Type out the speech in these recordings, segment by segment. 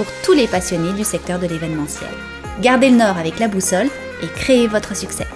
pour tous les passionnés du secteur de l'événementiel. Gardez le nord avec la boussole et créez votre succès.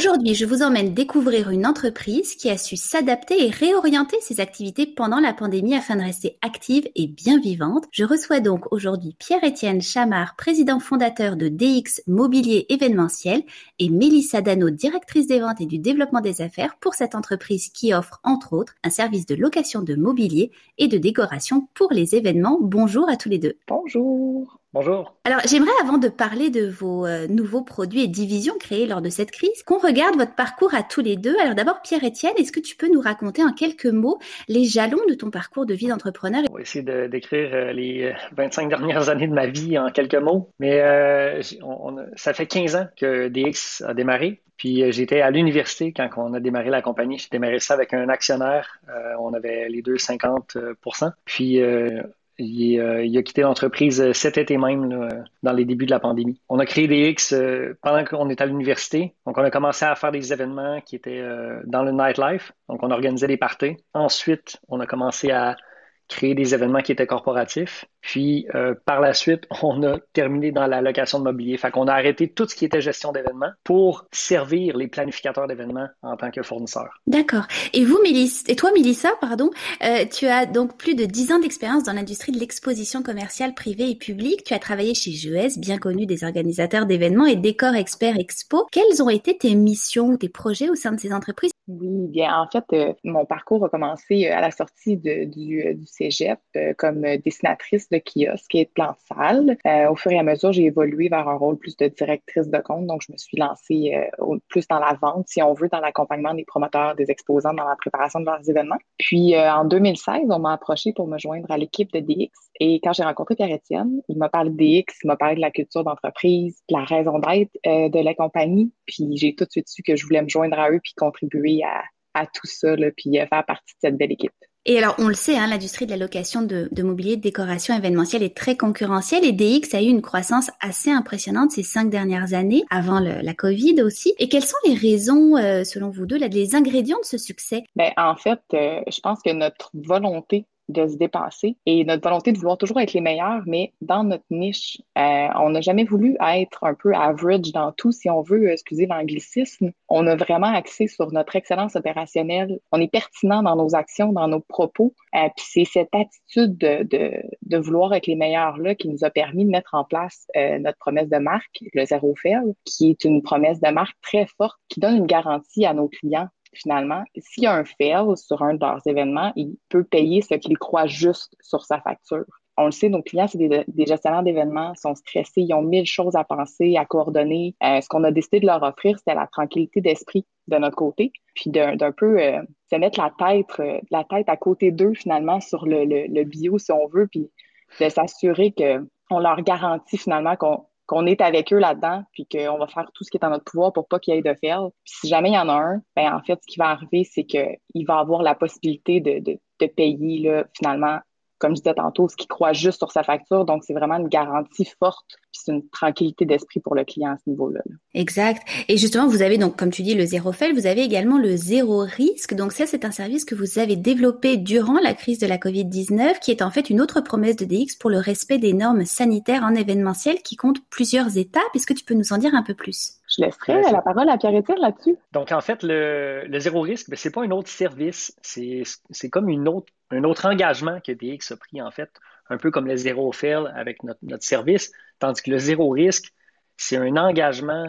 Aujourd'hui, je vous emmène découvrir une entreprise qui a su s'adapter et réorienter ses activités pendant la pandémie afin de rester active et bien vivante. Je reçois donc aujourd'hui Pierre-Étienne Chamard, président fondateur de DX Mobilier événementiel et Mélissa Dano, directrice des ventes et du développement des affaires pour cette entreprise qui offre entre autres un service de location de mobilier et de décoration pour les événements. Bonjour à tous les deux. Bonjour. Bonjour. Alors, j'aimerais, avant de parler de vos euh, nouveaux produits et divisions créés lors de cette crise, qu'on regarde votre parcours à tous les deux. Alors, d'abord, Pierre-Étienne, est-ce que tu peux nous raconter en quelques mots les jalons de ton parcours de vie d'entrepreneur? On va essayer de décrire euh, les 25 dernières années de ma vie en quelques mots. Mais euh, ça fait 15 ans que DX a démarré. Puis j'étais à l'université quand on a démarré la compagnie. J'ai démarré ça avec un actionnaire. on avait les deux 50 Puis euh, il, a quitté l'entreprise euh, cet été même, dans les débuts de la pandémie. On a créé des X euh, pendant qu'on était à l'université. Donc, on a commencé à faire des événements qui étaient dans le nightlife. Donc, on organisait des parties. Ensuite, on a commencé à créer des événements qui étaient corporatifs. Puis euh, par la suite, on a terminé dans la location de mobilier. Fait qu'on a arrêté tout ce qui était gestion d'événements pour servir les planificateurs d'événements en tant que fournisseurs. D'accord. Et vous, Mélissa, et toi, Mélissa, pardon, euh, tu as donc plus de 10 ans d'expérience dans l'industrie de l'exposition commerciale privée et publique. Tu as travaillé chez GES, bien connu des organisateurs d'événements et Décor Expert Expo. Quelles ont été tes missions ou tes projets au sein de ces entreprises? Oui, bien, en fait, euh, mon parcours a commencé à la sortie de, du, du cégep comme dessinatrice de kiosque et de plan de salle. Euh, au fur et à mesure, j'ai évolué vers un rôle plus de directrice de compte, donc je me suis lancée euh, plus dans la vente, si on veut, dans l'accompagnement des promoteurs, des exposants dans la préparation de leurs événements. Puis euh, en 2016, on m'a approché pour me joindre à l'équipe de DX. Et quand j'ai rencontré Pierre-Étienne, il m'a parlé de DX, il m'a parlé de la culture d'entreprise, de la raison d'être de la compagnie. Puis j'ai tout de suite su que je voulais me joindre à eux puis contribuer à, à tout ça, là, puis faire partie de cette belle équipe. Et alors, on le sait, hein, l'industrie de la location de, mobilier de décoration événementielle est très concurrentielle et DX a eu une croissance assez impressionnante ces cinq dernières années, avant la COVID aussi. Et quelles sont les raisons, euh, selon vous deux, là, les ingrédients de ce succès? Ben, en fait, euh, je pense que notre volonté de se dépasser et notre volonté de vouloir toujours être les meilleurs, mais dans notre niche, euh, on n'a jamais voulu être un peu average dans tout, si on veut, excusez l'anglicisme. On a vraiment axé sur notre excellence opérationnelle. On est pertinent dans nos actions, dans nos propos. Euh, puis c'est cette attitude de, de, vouloir être les meilleurs là qui nous a permis de mettre en place euh, notre promesse de marque, le zéro fail, qui est une promesse de marque très forte qui donne une garantie à nos clients finalement, s'il y a un fail sur un de leurs événements, il peut payer ce qu'il croit juste sur sa facture. On le sait, nos clients, c'est des, gestionnaires d'événements, sont stressés, ils ont mille choses à penser, à coordonner. Euh, ce qu'on a décidé de leur offrir, c'était la tranquillité d'esprit de notre côté, puis d'un peu euh, se mettre la tête, euh, la tête à côté d'eux finalement sur le, le, bio, si on veut, puis de s'assurer qu'on leur garantit finalement qu'on qu'on est avec eux là-dedans, puis qu'on va faire tout ce qui est en notre pouvoir pour pas qu'il y ait de fail. Puis si jamais il y en a un, ben en fait, ce qui va arriver, c'est qu'il va avoir la possibilité de, de, de payer finalement comme je disais tantôt, ce qui croit juste sur sa facture. Donc, c'est vraiment une garantie forte, puis c'est une tranquillité d'esprit pour le client à ce niveau-là. Exact. Et justement, vous avez donc, comme tu dis, le zéro fail, vous avez également le zéro risque. Donc, ça, c'est un service que vous avez développé durant la crise de la COVID-19, qui est en fait une autre promesse de DX pour le respect des normes sanitaires en événementiel qui compte plusieurs étapes. Est-ce que tu peux nous en dire un peu plus? Je laisserai la parole à Pierre-Étienne là-dessus. Donc, en fait, le, zéro risque, ce n'est pas un autre service. C'est comme une autre, un autre engagement que DX a pris, en fait, un peu comme le zéro fail avec notre, service, tandis que le zéro risque, c'est un engagement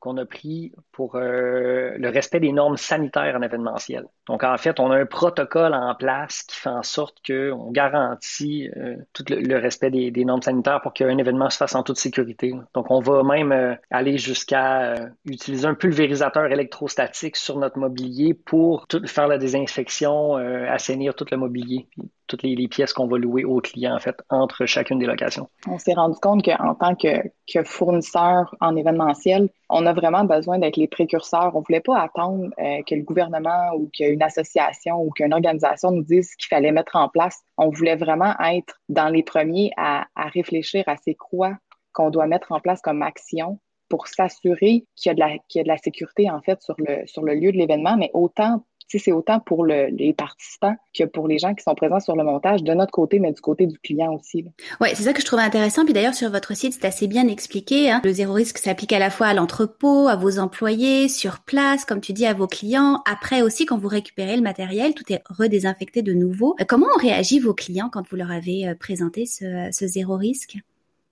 qu'on a pris pour euh, le respect des normes sanitaires en événementiel. Donc, en fait, on a un protocole en place qui fait en sorte qu'on garantit euh, tout le, respect des, normes sanitaires pour qu'un événement se fasse en toute sécurité. Donc, on va même euh, aller jusqu'à utiliser un pulvérisateur électrostatique sur notre mobilier pour faire la désinfection, assainir tout le mobilier toutes les, pièces qu'on va louer aux clients, en fait, entre chacune des locations. On s'est rendu compte qu'en tant que, fournisseur en événementiel, on vraiment besoin d'être les précurseurs. On ne voulait pas attendre euh, que le gouvernement ou qu'une association ou qu'une organisation nous dise ce qu'il fallait mettre en place. On voulait vraiment être dans les premiers à, réfléchir à ces quoi qu'on doit mettre en place comme action pour s'assurer qu'il y, a de la, a sécurité, en fait, sur le lieu de l'événement, mais autant c'est autant pour les participants que pour les gens qui sont présents sur le montage de notre côté, mais du côté du client aussi. Oui, c'est ça que je trouvais intéressant. Puis d'ailleurs, sur votre site, c'est assez bien expliqué. Hein. Le zéro risque s'applique à la fois à l'entrepôt, à vos employés, sur place, comme tu dis, à vos clients. Après aussi, quand vous récupérez le matériel, tout est redésinfecté de nouveau. Euh, comment ont réagi vos clients quand vous leur avez euh, présenté ce zéro risque?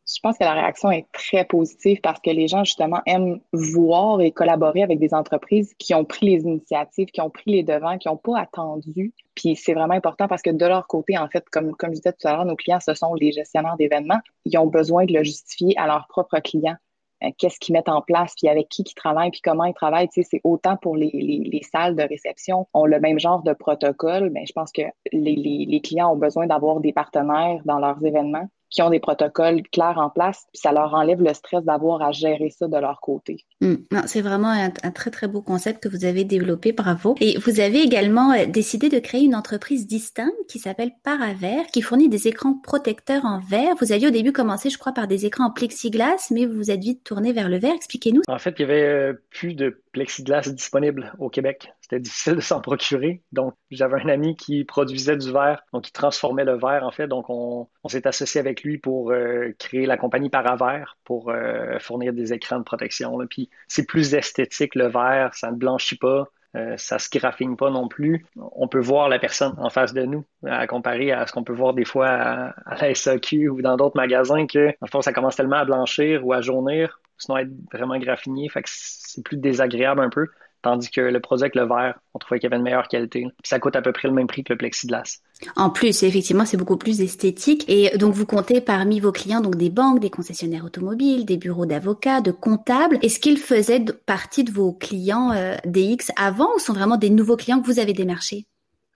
Je pense que la réaction est très positive parce que les gens, justement, aiment voir et collaborer avec des entreprises qui ont pris les initiatives, qui ont pris les devants, qui n'ont pas attendu. Puis c'est vraiment important parce que de leur côté, en fait, comme, je disais tout à l'heure, nos clients, ce sont les gestionnaires d'événements. Ils ont besoin de le justifier à leurs propres clients. Euh, qu'est-ce qu'ils mettent en place, puis avec qui ils travaillent, puis comment ils travaillent. C'est autant pour les, les, les, salles de réception, ont le même genre de protocole, mais je pense que les clients ont besoin d'avoir des partenaires dans leurs événements qui ont des protocoles clairs en place, puis ça leur enlève le stress d'avoir à gérer ça de leur côté. Hmm. c'est vraiment un, très très beau concept que vous avez développé, bravo. Et vous avez également euh, décidé de créer une entreprise distincte qui s'appelle Paraver, qui fournit des écrans protecteurs en verre. Vous aviez au début commencé, je crois, par des écrans en plexiglas, mais vous vous êtes vite tourné vers le verre. Expliquez-nous. En fait, il y avait euh, plus de plexiglas disponible au Québec. C'était difficile de s'en procurer. Donc, j'avais un ami qui produisait du verre, donc qui transformait le verre, en fait. Donc, on, s'est associé avec lui pour euh, créer la compagnie Paraverre pour euh, fournir des écrans de protection. Puis, c'est plus esthétique, le verre, ça ne blanchit pas. Euh, ça se graphine pas non plus. On peut voir la personne en face de nous, à comparer à ce qu'on peut voir des fois à, la SAQ ou dans d'autres magasins que, en fait, ça commence tellement à blanchir ou à jaunir, sinon être vraiment graffiné, fait que c'est plus désagréable un peu. Tandis que le produit avec le verre, on trouvait qu'il y avait une meilleure qualité. Puis ça coûte à peu près le même prix que le plexiglas. En plus, effectivement, c'est beaucoup plus esthétique. Et donc, vous comptez parmi vos clients donc des banques, des concessionnaires automobiles, des bureaux d'avocats, de comptables. Est-ce qu'ils faisaient partie de vos clients euh, DX avant ou sont vraiment des nouveaux clients que vous avez démarchés?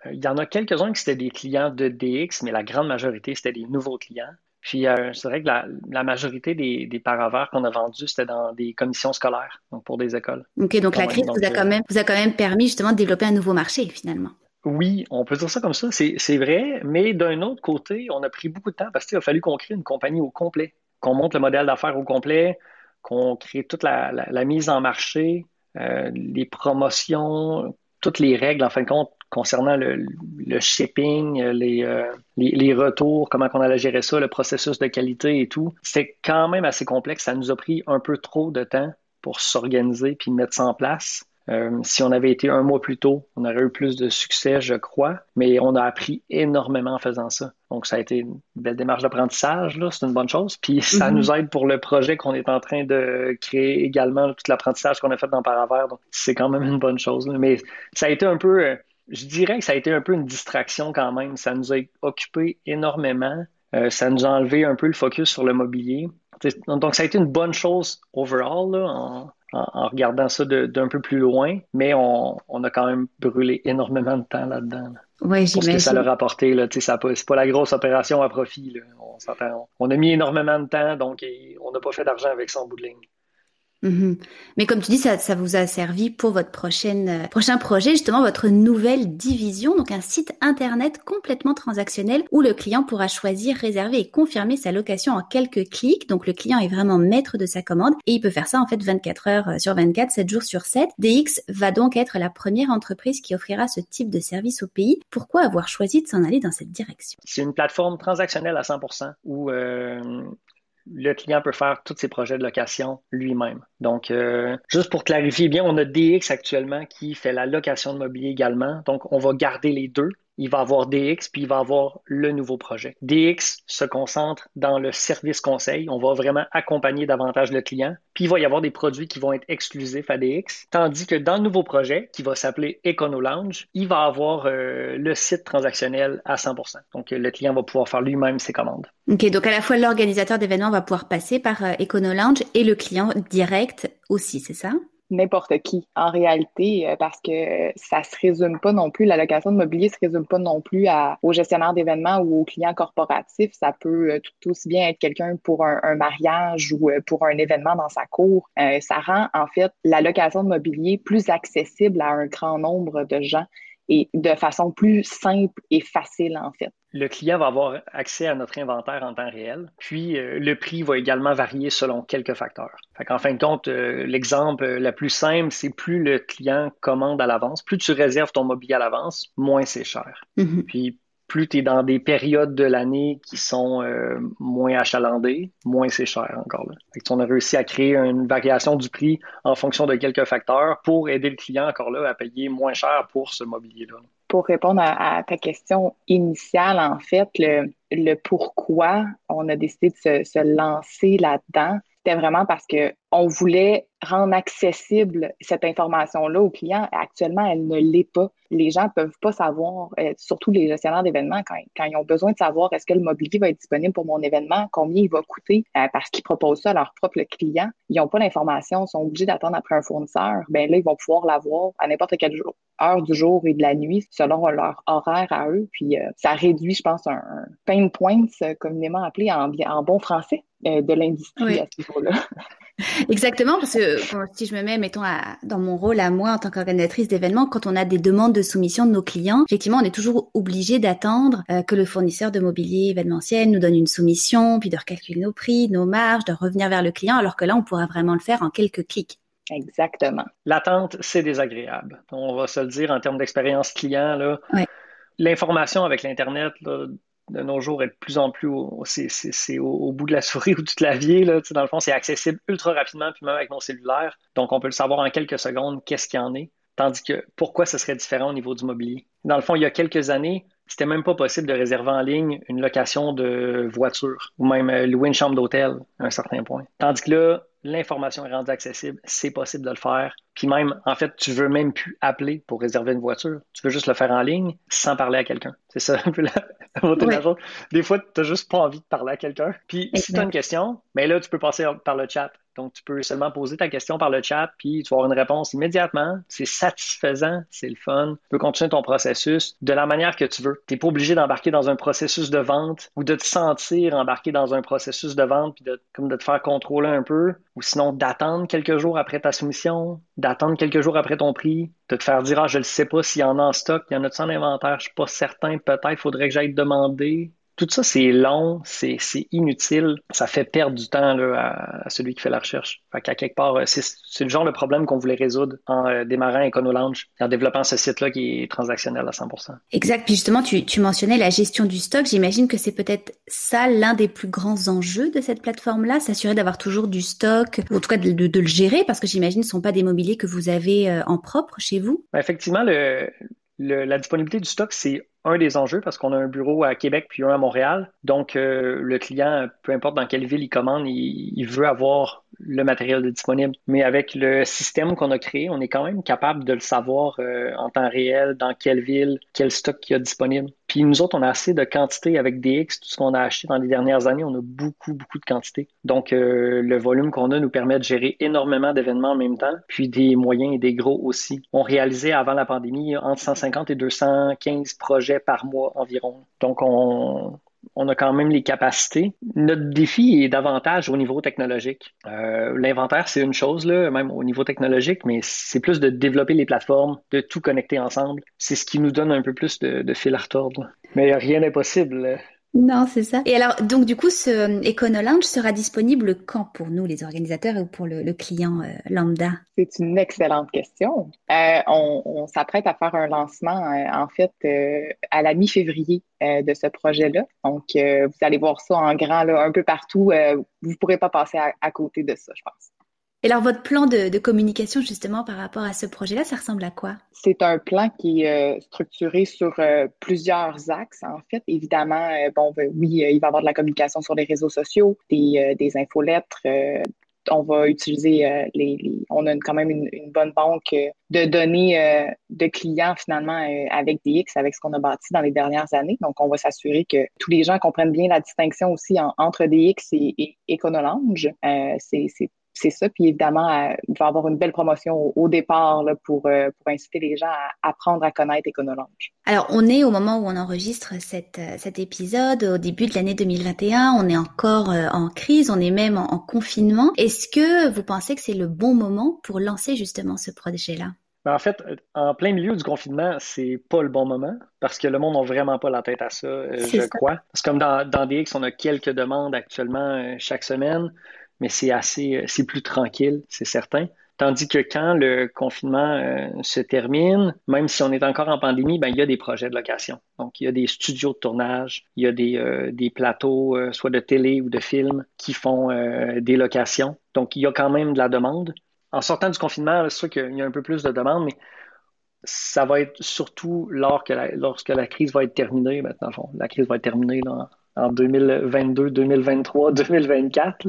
Euh, il y en a quelques-uns qui c'était des clients de DX, mais la grande majorité, c'était des nouveaux clients. Puis euh, c'est vrai que la, majorité des, des paravers qu'on a vendus, c'était dans des commissions scolaires, donc pour des écoles. OK, donc la crise vous, a quand même, vous a quand même permis justement de développer un nouveau marché finalement. Oui, on peut dire ça comme ça, c'est vrai, mais d'un autre côté, on a pris beaucoup de temps parce qu'il a fallu qu'on crée une compagnie au complet, qu'on monte le modèle d'affaires au complet, qu'on crée toute la, la, mise en marché, euh, les promotions, toutes les règles, en fin de compte, concernant le, shipping, euh, les, les, retours, comment on allait gérer ça, le processus de qualité et tout. C'était quand même assez complexe. Ça nous a pris un peu trop de temps pour s'organiser puis mettre ça en place. Euh, si on avait été un mois plus tôt, on aurait eu plus de succès, je crois, mais on a appris énormément en faisant ça. Donc, ça a été une belle démarche d'apprentissage, là, c'est une bonne chose. Puis, ça mm-hmm. nous aide pour le projet qu'on est en train de créer également, tout l'apprentissage qu'on a fait dans Paravert. Donc, c'est quand même une bonne chose. Mais ça a été un peu, euh, je dirais que ça a été un peu une distraction quand même. Ça nous a occupé énormément. Euh, ça nous a enlevé un peu le focus sur le mobilier. Donc, ça a été une bonne chose overall en, regardant ça d'un peu plus loin, mais on, a quand même brûlé énormément de temps là-dedans. Oui, j'imagine. Pour ce que ça leur a apporté, là, c'est pas la grosse opération à profit. On, on, a mis énormément de temps, donc on n'a pas fait d'argent avec son bout de ligne. Mhm. Mais comme tu dis, ça, ça vous a servi pour votre prochaine, euh, prochain projet, justement votre nouvelle division, donc un site internet complètement transactionnel où le client pourra choisir, réserver et confirmer sa location en quelques clics. Donc le client est vraiment maître de sa commande et il peut faire ça en fait 24 heures euh, sur 24, 7 jours sur 7. DX va donc être la première entreprise qui offrira ce type de service au pays. Pourquoi avoir choisi de s'en aller dans cette direction? C'est une plateforme transactionnelle à 100% où euh, le client peut faire tous ses projets de location lui-même. Donc, euh, juste pour clarifier bien, on a DX actuellement qui fait la location de mobilier également. Donc, on va garder les deux. Il va avoir DX, puis il va avoir le nouveau projet. DX se concentre dans le service conseil. On va vraiment accompagner davantage le client. Puis il va y avoir des produits qui vont être exclusifs à DX. Tandis que dans le nouveau projet, qui va s'appeler Econo Lounge, il va avoir euh, le site transactionnel à 100%. Donc le client va pouvoir faire lui-même ses commandes. Ok, donc à la fois l'organisateur d'événements va pouvoir passer par euh, Econo Lounge et le client direct aussi, c'est ça? N'importe qui en réalité euh, parce que ça se résume pas non plus, la location de mobilier se résume pas non plus à, aux gestionnaires d'événements ou aux clients corporatifs. Ça peut euh, tout aussi bien être quelqu'un pour un, mariage ou euh, pour un événement dans sa cour. ça rend en fait la location de mobilier plus accessible à un grand nombre de gens et de façon plus simple et facile en fait le client va avoir accès à notre inventaire en temps réel, puis euh, le prix va également varier selon quelques facteurs. en fin de compte, euh, l'exemple le plus simple, c'est plus le client commande à l'avance, plus tu réserves ton mobilier à l'avance, moins c'est cher. Mm-hmm. Puis plus tu es dans des périodes de l'année qui sont euh, moins achalandées, moins c'est cher encore là. on a réussi à créer une variation du prix en fonction de quelques facteurs pour aider le client encore là à payer moins cher pour ce mobilier-là pour répondre à, ta question initiale, en fait, le, pourquoi on a décidé de se, se lancer là-dedans, c'était vraiment parce que on voulait rendre accessible cette information-là aux clients. Actuellement, elle ne l'est pas. Les gens peuvent pas savoir, euh, surtout les gestionnaires d'événements, quand, quand, ils ont besoin de savoir est-ce que le mobilier va être disponible pour mon événement, combien il va coûter, euh, parce qu'ils proposent ça à leurs propres clients. Ils n'ont pas l'information, sont obligés d'attendre après un fournisseur. Ben là, ils vont pouvoir l'avoir à n'importe quelle heure du jour et de la nuit, selon leur horaire à eux. Puis euh, ça réduit, je pense, un, pain point communément appelé en, en bon français de l'industrie à ce niveau-là. Exactement, parce que si je me mets, mettons, dans mon rôle à moi en tant qu'organisatrice d'événements, quand on a des demandes de soumission de nos clients, effectivement, on est toujours obligé d'attendre euh, que le fournisseur de mobilier événementiel nous donne une soumission, puis de recalculer nos prix, nos marges, de revenir vers le client, alors que là, on pourra vraiment le faire en quelques clics. Exactement. L'attente, c'est désagréable. On va se le dire en termes d'expérience client. Là. L'information avec l'Internet, de nos jours est de plus en plus au, c'est, au, bout de la souris ou du clavier. Là, dans le fond, c'est accessible ultra rapidement, puis même avec nos cellulaires. Donc, on peut le savoir en quelques secondes qu'est-ce qu'il y en est. Tandis que pourquoi ce serait différent au niveau du mobilier? Dans le fond, il y a quelques années, c'était même pas possible de réserver en ligne une location de voiture ou même euh, louer une chambre d'hôtel à un certain point. Tandis que là, l'information est rendue accessible, c'est possible de le faire. Puis même, en fait, tu veux même plus appeler pour réserver une voiture. Tu veux juste le faire en ligne sans parler à quelqu'un. C'est ça un peu la, Des fois, tu n'as juste pas envie de parler à quelqu'un. Puis si tu as une question, mais ben là, tu peux passer par le chat. Donc, tu peux seulement poser ta question par le chat, puis tu vas avoir une réponse immédiatement. C'est satisfaisant, c'est le fun. Tu peux continuer ton processus de la manière que tu veux. Tu n'es pas obligé d'embarquer dans un processus de vente ou de te sentir embarqué dans un processus de vente, puis de, comme de te faire contrôler un peu, ou sinon d'attendre quelques jours après ta soumission, d'attendre quelques jours après ton prix, de te faire dire, ah, je ne sais pas s'il y en a en stock, il y en a-tu en inventaire, je suis pas certain, peut-être faudrait que j'aille demander tout ça, c'est long, c'est inutile, ça fait perdre du temps là, à, celui qui fait la recherche. Fait qu'à quelque part, euh, c'est le genre de problème qu'on voulait résoudre en euh, démarrant EconoLounge et en développant ce site-là qui est transactionnel à 100%. Exact. Puis justement, tu, tu mentionnais la gestion du stock. J'imagine que c'est peut-être ça l'un des plus grands enjeux de cette plateforme-là, s'assurer d'avoir toujours du stock, ou en tout cas de, de, le gérer, parce que j'imagine que ce ne sont pas des mobiliers que vous avez euh, en propre chez vous. Ben, effectivement, le, la disponibilité du stock, c'est un des enjeux parce qu'on a un bureau à Québec puis un à Montréal. Donc, euh, le client, peu importe dans quelle ville il commande, il, veut avoir le matériel disponible. Mais avec le système qu'on a créé, on est quand même capable de le savoir euh, en temps réel, dans quelle ville, quel stock il y a disponible. Puis nous autres, on a assez de quantité avec DX, tout ce qu'on a acheté dans les dernières années, on a beaucoup, beaucoup de quantité. Donc, euh, le volume qu'on a nous permet de gérer énormément d'événements en même temps, puis des moyens et des gros aussi. On réalisait avant la pandémie entre 150 et 215 projets par mois environ. Donc, on, a quand même les capacités. Notre défi est davantage au niveau technologique. Euh, l'inventaire, c'est une chose, là, même au niveau technologique, mais c'est plus de développer les plateformes, de tout connecter ensemble. C'est ce qui nous donne un peu plus de, fil à retordre. Mais rien n'est possible. Non, c'est ça. Et alors, donc du coup, ce euh, EconoLounge sera disponible quand pour nous, les organisateurs, ou pour le, client euh, lambda? C'est une excellente question. Euh, on, s'apprête à faire un lancement, en fait, à la mi-février de ce projet-là. Donc, vous allez voir ça en grand, là, un peu partout. vous ne pourrez pas passer à, côté de ça, je pense. Et alors, votre plan de, communication, justement, par rapport à ce projet-là, ça ressemble à quoi? C'est un plan qui est euh, structuré sur euh, plusieurs axes, en fait. Évidemment, euh, bon, ben, oui, il va y avoir de la communication sur les réseaux sociaux, des, des infolettres, on va utiliser les, on a quand même une, bonne banque de données de clients finalement avec DX, avec ce qu'on a bâti dans les dernières années. Donc, on va s'assurer que tous les gens comprennent bien la distinction aussi entre DX et, Econolange. c'est c'est ça. Puis évidemment, euh, il va y avoir une belle promotion au, départ pour, euh, pour inciter les gens à apprendre à connaître Econolange. Alors, on est au moment où on enregistre cette, euh, cet épisode, au début de l'année 2021. On est encore en crise, on est même en, confinement. Est-ce que vous pensez que c'est le bon moment pour lancer justement ce projet-là? Ben, en fait, en plein milieu du confinement, c'est pas le bon moment parce que le monde n'a vraiment pas la tête à ça, je crois. Parce que comme dans, dans DX, on a quelques demandes actuellement chaque semaine mais c'est assez, euh, c'est plus tranquille, c'est certain. Tandis que quand le confinement euh, se termine, même si on est encore en pandémie, ben, il y a des projets de location. Donc, il y a des studios de tournage, il y a des, euh, des plateaux, soit de télé ou de films, qui font des locations. Donc, il y a quand même de la demande. En sortant du confinement, c'est sûr qu'il y a un peu plus de demande, mais ça va être surtout lorsque la, lorsque la crise va être terminée. Maintenant, la crise va être terminée dans, en 2022, 2023, 2024.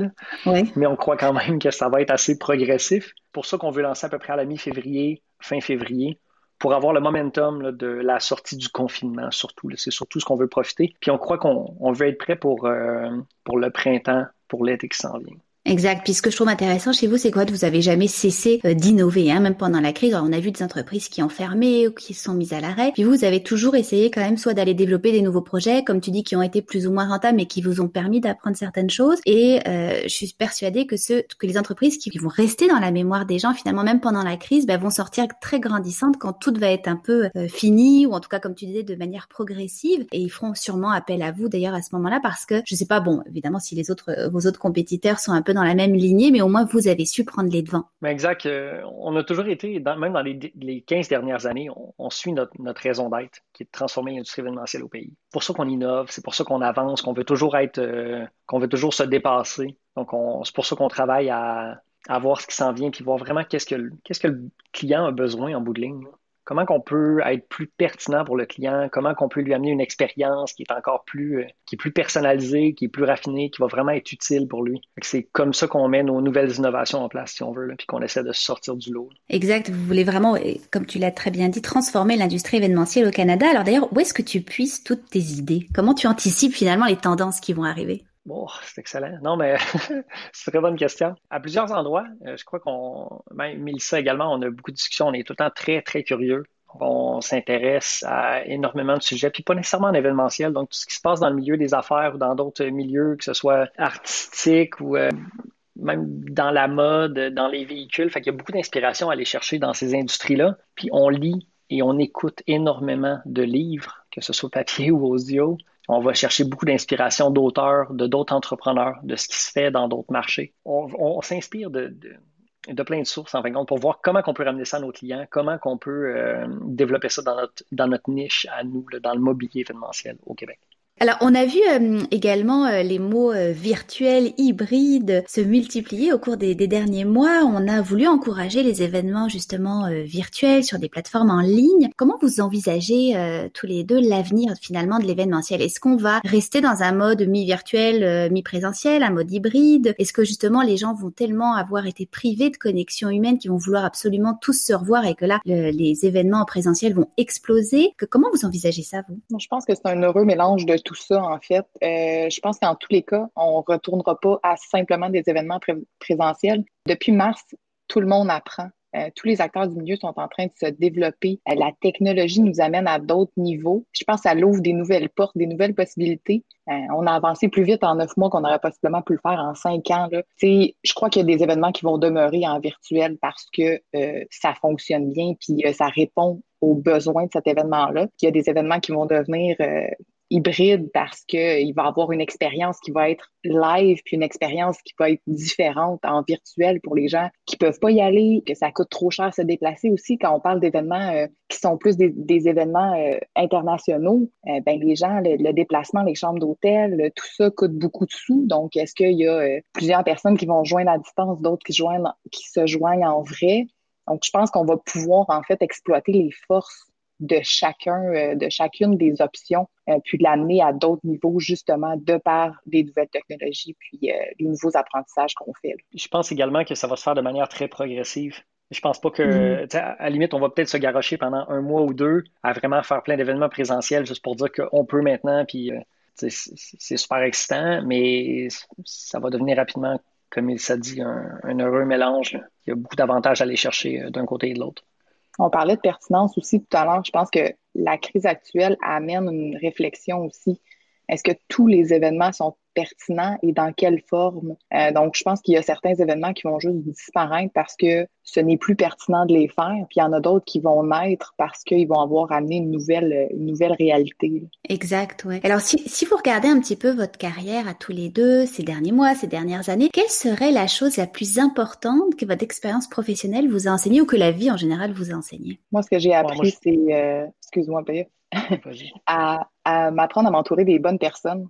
Mais on croit quand même que ça va être assez progressif. Pour ça qu'on veut lancer à peu près à la mi-février, fin février, pour avoir le momentum de la sortie du confinement, surtout. C'est surtout ce qu'on veut profiter. Puis on croit qu'on veut être prêt pour, euh, pour le printemps, pour l'été qui s'en vient. Exact. Puis ce que je trouve intéressant chez vous, c'est quoi? Vous avez jamais cessé euh, d'innover, hein, même pendant la crise. on a vu des entreprises qui ont fermé ou qui sont mises à l'arrêt. Puis vous, vous avez toujours essayé quand même soit d'aller développer des nouveaux projets, comme tu dis, qui ont été plus ou moins rentables, mais qui vous ont permis d'apprendre certaines choses. Et euh, je suis persuadée que ce, que les entreprises qui vont rester dans la mémoire des gens, finalement, même pendant la crise, ben, vont sortir très grandissantes quand tout va être un peu euh, fini, ou en tout cas, comme tu disais, de manière progressive. Et ils feront sûrement appel à vous d'ailleurs à ce moment-là, parce que je sais pas, bon, évidemment, si les autres, vos autres compétiteurs sont un peu dans la même lignée, mais au moins vous avez su prendre les devants. Exact. Euh, on a toujours été, même dans les, 15 dernières années, on, suit notre, raison d'être, qui est de transformer l'industrie événementielle au pays. C'est pour ça qu'on innove, c'est pour ça qu'on avance, qu'on veut toujours être, euh, qu'on veut toujours se dépasser. Donc, c'est pour ça qu'on travaille à, voir ce qui s'en vient, puis voir vraiment qu'est-ce que, qu'est-ce que le client a besoin en bout de ligne comment qu'on peut être plus pertinent pour le client, comment qu'on peut lui amener une expérience qui est encore plus, euh, qui est plus personnalisée, qui est plus raffinée, qui va vraiment être utile pour lui. C'est comme ça qu'on met nos nouvelles innovations en place, si on veut, puis qu'on essaie de sortir du lot. Exact. Vous voulez vraiment, comme tu l'as très bien dit, transformer l'industrie événementielle au Canada. Alors d'ailleurs, où est-ce que tu puisses toutes tes idées? Comment tu anticipes finalement les tendances qui vont arriver? Bon, c'est excellent. Non, mais c'est une très bonne question. À plusieurs endroits, euh, je crois qu'on, même Mélissa également, on a beaucoup de discussions. On est tout le temps très, très curieux. On s'intéresse à énormément de sujets, puis pas nécessairement en événementiel. Donc, tout ce qui se passe dans le milieu des affaires ou dans d'autres milieux, que ce soit artistique ou euh, même dans la mode, dans les véhicules. Fait qu'il y a beaucoup d'inspiration à aller chercher dans ces industries-là. Puis on lit et on écoute énormément de livres, que ce soit papier ou audio. On va chercher beaucoup d'inspiration d'auteurs, de d'autres entrepreneurs, de ce qui se fait dans d'autres marchés. On, s'inspire de, de, plein de sources, en fin de compte, pour voir comment on peut ramener ça à nos clients, comment on peut euh, développer ça dans notre, dans notre niche à nous, dans le mobilier événementiel au Québec. Alors, on a vu euh, également euh, les mots euh, virtuels, hybrides se multiplier au cours des, derniers mois. On a voulu encourager les événements justement virtuels sur des plateformes en ligne. Comment vous envisagez tous les deux l'avenir finalement de l'événementiel? Est-ce qu'on va rester dans un mode mi-virtuel, mi-présentiel, un mode hybride? Est-ce que justement les gens vont tellement avoir été privés de connexion humaine qu'ils vont vouloir absolument tous se revoir et que là, les événements en présentiel vont exploser? Que, Comment vous envisagez ça, vous? Je pense que c'est un heureux mélange de tout ça, en fait. Euh, je pense qu'en tous les cas, on ne retournera pas à simplement des événements présentiels. Depuis mars, tout le monde apprend. Euh, tous les acteurs du milieu sont en train de se développer. Euh, la technologie nous amène à d'autres niveaux. Je pense que ça l'ouvre des nouvelles portes, des nouvelles possibilités. on a avancé plus vite en neuf mois qu'on aurait possiblement pu le faire en cinq ans. Je crois qu'il y a des événements qui vont demeurer en virtuel parce que ça fonctionne bien puis ça répond aux besoins de cet événement-là. Il y a des événements qui vont devenir hybride parce qu'il va avoir une expérience qui va être live, puis une expérience qui va être différente en virtuel pour les gens qui peuvent pas y aller, que ça coûte trop cher se déplacer aussi. Quand on parle d'événements euh, qui sont plus des, événements euh, internationaux, euh, ben les gens, le, déplacement, les chambres d'hôtel, tout ça coûte beaucoup de sous. Donc, est-ce qu'il y a plusieurs personnes qui vont joindre à distance, d'autres qui, qui se joignent en vrai? Donc, je pense qu'on va pouvoir en fait exploiter les forces de chacun, euh, de chacune des options, euh, puis de l'amener à d'autres niveaux, justement, de par des nouvelles technologies, puis euh, les nouveaux apprentissages qu'on fait. Je pense également que ça va se faire de manière très progressive. Je pense pas que, mm. à la limite, on va peut-être se garocher pendant un mois ou deux à vraiment faire plein d'événements présentiels juste pour dire qu'on peut maintenant, puis c'est super excitant, mais ça va devenir rapidement, comme il s'est dit, un, un, heureux mélange. Il y a beaucoup d'avantages à aller chercher d'un côté et de l'autre. On parlait de pertinence aussi tout à l'heure. Je pense que la crise actuelle amène une réflexion aussi. Est-ce que tous les événements sont pertinent et dans quelle forme? Euh, donc, je pense qu'il y a certains événements qui vont juste disparaître parce que ce n'est plus pertinent de les faire, puis il y en a d'autres qui vont naître parce qu'ils vont avoir amené une nouvelle, une nouvelle réalité. Exact, ouais. Alors, si, si vous regardez un petit peu votre carrière à tous les deux, ces derniers mois, ces dernières années, quelle serait la chose la plus importante que votre expérience professionnelle vous a enseigné ou que la vie en général vous a enseigné? Moi, ce que j'ai appris, c'est, euh, excuse-moi, à, à m'apprendre à m'entourer des bonnes personnes.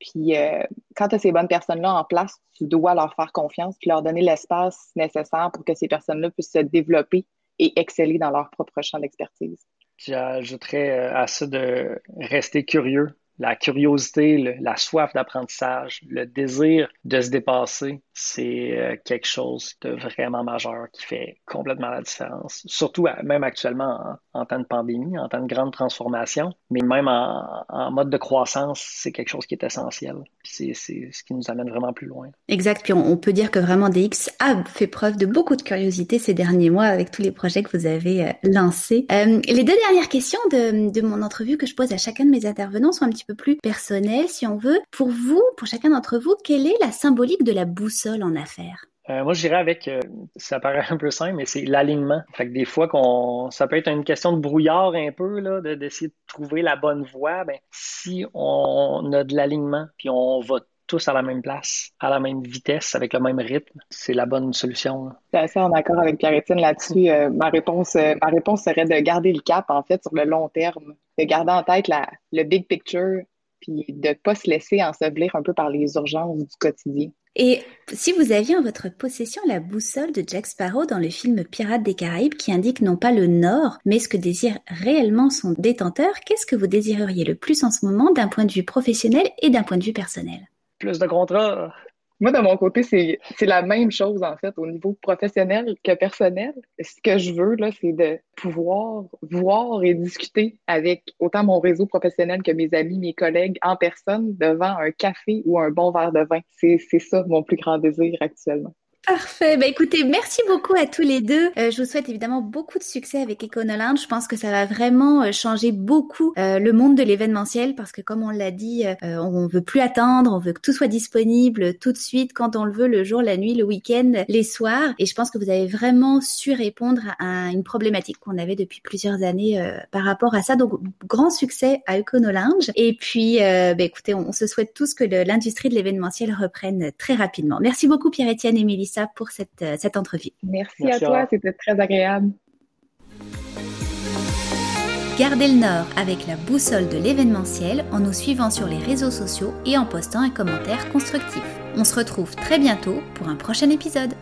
Puis euh, quand tu as ces bonnes personnes-là en place, tu dois leur faire confiance puis leur donner l'espace nécessaire pour que ces personnes-là puissent se développer et exceller dans leur propre champ d'expertise. J'ajouterais euh, à ça de rester curieux, la curiosité, la soif d'apprentissage, le désir de se dépasser, c'est euh, quelque chose de vraiment majeur qui fait complètement la différence. Surtout même actuellement en, temps de pandémie, en temps de grande transformation, mais même en, mode de croissance, c'est quelque chose qui est essentiel. C'est ce qui nous amène vraiment plus loin. Exact. Puis on, peut dire que vraiment DX a fait preuve de beaucoup de curiosité ces derniers mois avec tous les projets que vous avez euh, lancés. Euh, les deux dernières questions de, de mon entrevue que je pose à chacun de mes intervenants sont un petit peu plus personnelles, si on veut. Pour vous, pour chacun d'entre vous, quelle est la symbolique de la boussole en affaires? Euh, moi, je dirais avec, euh, ça paraît un peu simple, mais c'est l'alignement. Fait que des fois, qu'on, ça peut être une question de brouillard un peu, là, d'essayer de, trouver la bonne voie. Ben, si on a de l'alignement, puis on va tous à la même place, à la même vitesse, avec le même rythme, c'est la bonne solution. C'est assez en accord avec Pierre-Étienne là-dessus. Euh, ma réponse, ma réponse serait de garder le cap, en fait, sur le long terme, de garder en tête la, le big picture, puis de ne pas se laisser ensevelir un peu par les urgences du quotidien. Et si vous aviez en votre possession la boussole de Jack Sparrow dans le film Pirates des Caraïbes qui indique non pas le nord, mais ce que désire réellement son détenteur, qu'est-ce que vous désireriez le plus en ce moment d'un point de vue professionnel et d'un point de vue personnel? Plus de contrats. Moi, de mon côté, c'est la même chose, en fait, au niveau professionnel que personnel. Ce que je veux, là, c'est de pouvoir voir et discuter avec autant mon réseau professionnel que mes amis, mes collègues en personne devant un café ou un bon verre de vin. C'est ça mon plus grand désir actuellement. Parfait. Bah, écoutez, merci beaucoup à tous les deux. Euh, je vous souhaite évidemment beaucoup de succès avec Econoland. Je pense que ça va vraiment euh, changer beaucoup euh, le monde de l'événementiel parce que comme on l'a dit, on veut plus attendre, on veut que tout soit disponible tout de suite quand on le veut, le jour, la nuit, le week-end, les soirs. Et je pense que vous avez vraiment su répondre à une problématique qu'on avait depuis plusieurs années par rapport à ça. Donc, grand succès à Econolinge. Et puis, bah, écoutez, on, se souhaite tous que l'industrie de l'événementiel reprenne très rapidement. Merci beaucoup Pierre-Étienne et Mélissa pour cette, euh, cette entrevue. Merci, à toi, c'était très agréable. Gardez le nord avec la boussole de l'événementiel en nous suivant sur les réseaux sociaux et en postant un commentaire constructif. On se retrouve très bientôt pour un prochain épisode.